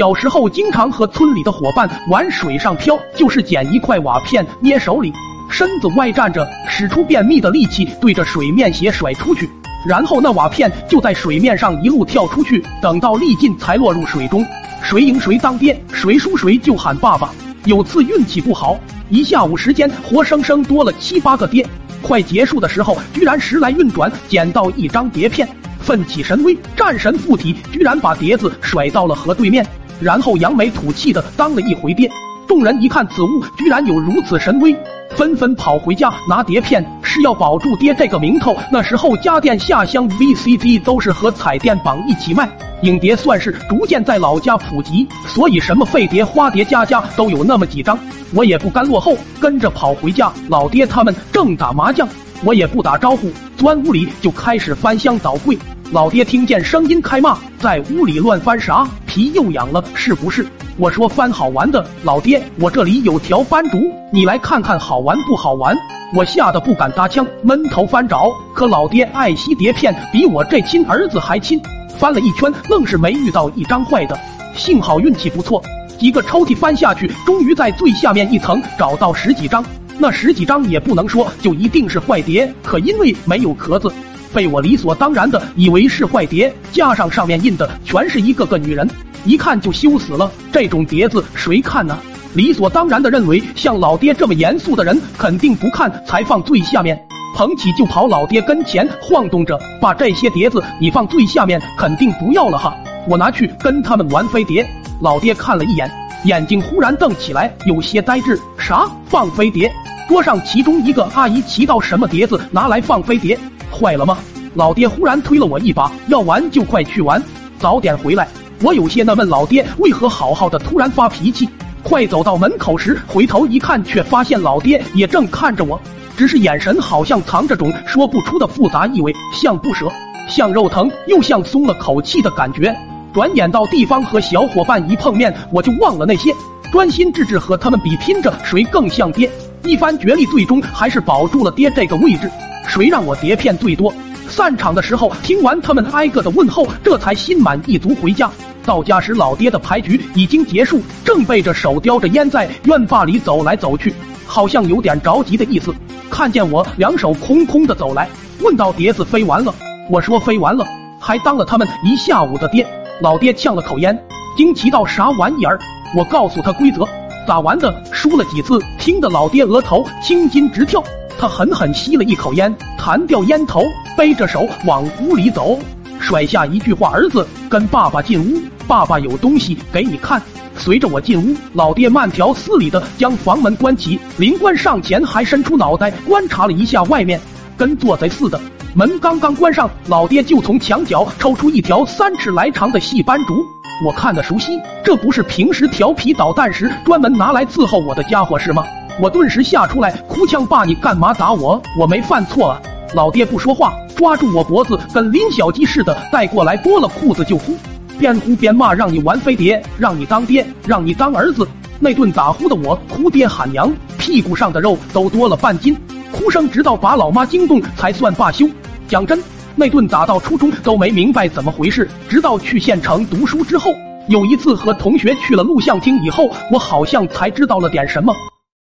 小时候经常和村里的伙伴玩水上漂，就是捡一块瓦片捏手里，身子歪站着，使出便秘的力气对着水面斜甩出去，然后那瓦片就在水面上一路跳出去，等到力尽才落入水中。谁赢谁当爹，谁输谁就喊爸爸。有次运气不好，一下午时间活生生多了七八个爹。快结束的时候，居然时来运转捡到一张碟片，奋起神威，战神附体，居然把碟子甩到了河对面，然后扬眉吐气的当了一回爹。众人一看此物居然有如此神威，纷纷跑回家拿碟片，是要保住爹这个名头。那时候家电下乡 VCD 都是和彩电绑一起卖。影碟算是逐渐在老家普及，所以什么废碟、花碟，家家都有那么几张。我也不甘落后，跟着跑回家。老爹他们正打麻将，我也不打招呼，钻屋里就开始翻箱倒柜。老爹听见声音开骂，在屋里乱翻啥？皮又痒了是不是？我说翻好玩的，老爹，我这里有条斑竹，你来看看好玩不好玩？我吓得不敢搭腔，闷头翻找。可老爹爱惜碟片，比我这亲儿子还亲。翻了一圈，愣是没遇到一张坏的，幸好运气不错。几个抽屉翻下去，终于在最下面一层找到十几张。那十几张也不能说就一定是坏碟，可因为没有壳子，被我理所当然的以为是坏碟。加上上面印的全是一个个女人，一看就羞死了。这种碟子谁看呢？理所当然的认为，像老爹这么严肃的人肯定不看，才放最下面。捧起就跑，老爹跟前晃动着，把这些碟子你放最下面，肯定不要了哈！我拿去跟他们玩飞碟。老爹看了一眼，眼睛忽然瞪起来，有些呆滞。啥？放飞碟？桌上其中一个阿姨提到什么碟子拿来放飞碟？坏了吗？老爹忽然推了我一把，要玩就快去玩，早点回来。我有些纳闷，老爹为何好好的突然发脾气？快走到门口时，回头一看，却发现老爹也正看着我。只是眼神好像藏着种说不出的复杂意味，像不舍，像肉疼，又像松了口气的感觉。转眼到地方和小伙伴一碰面，我就忘了那些，专心致志和他们比拼着谁更像爹。一番角力，最终还是保住了爹这个位置。谁让我碟片最多？散场的时候，听完他们挨个的问候，这才心满意足回家。到家时，老爹的牌局已经结束，正背着手叼着烟在院坝里走来走去，好像有点着急的意思。看见我两手空空的走来，问到碟子飞完了，我说飞完了，还当了他们一下午的爹。老爹呛了口烟，惊奇道啥玩意儿？我告诉他规则，咋玩的？输了几次，听得老爹额头青筋直跳。他狠狠吸了一口烟，弹掉烟头，背着手往屋里走，甩下一句话：“儿子，跟爸爸进屋，爸爸有东西给你看。”随着我进屋，老爹慢条斯理的将房门关起，临关上前还伸出脑袋观察了一下外面，跟做贼似的。门刚刚关上，老爹就从墙角抽出一条三尺来长的细斑竹，我看得熟悉，这不是平时调皮捣蛋时专门拿来伺候我的家伙是吗？我顿时吓出来，哭腔：“爸，你干嘛打我？我没犯错啊！”老爹不说话，抓住我脖子，跟拎小鸡似的带过来，剥了裤子就呼。边哭边骂，让你玩飞碟，让你当爹，让你当儿子。那顿打呼的我哭爹喊娘，屁股上的肉都多了半斤，哭声直到把老妈惊动才算罢休。讲真，那顿打到初中都没明白怎么回事，直到去县城读书之后，有一次和同学去了录像厅以后，我好像才知道了点什么。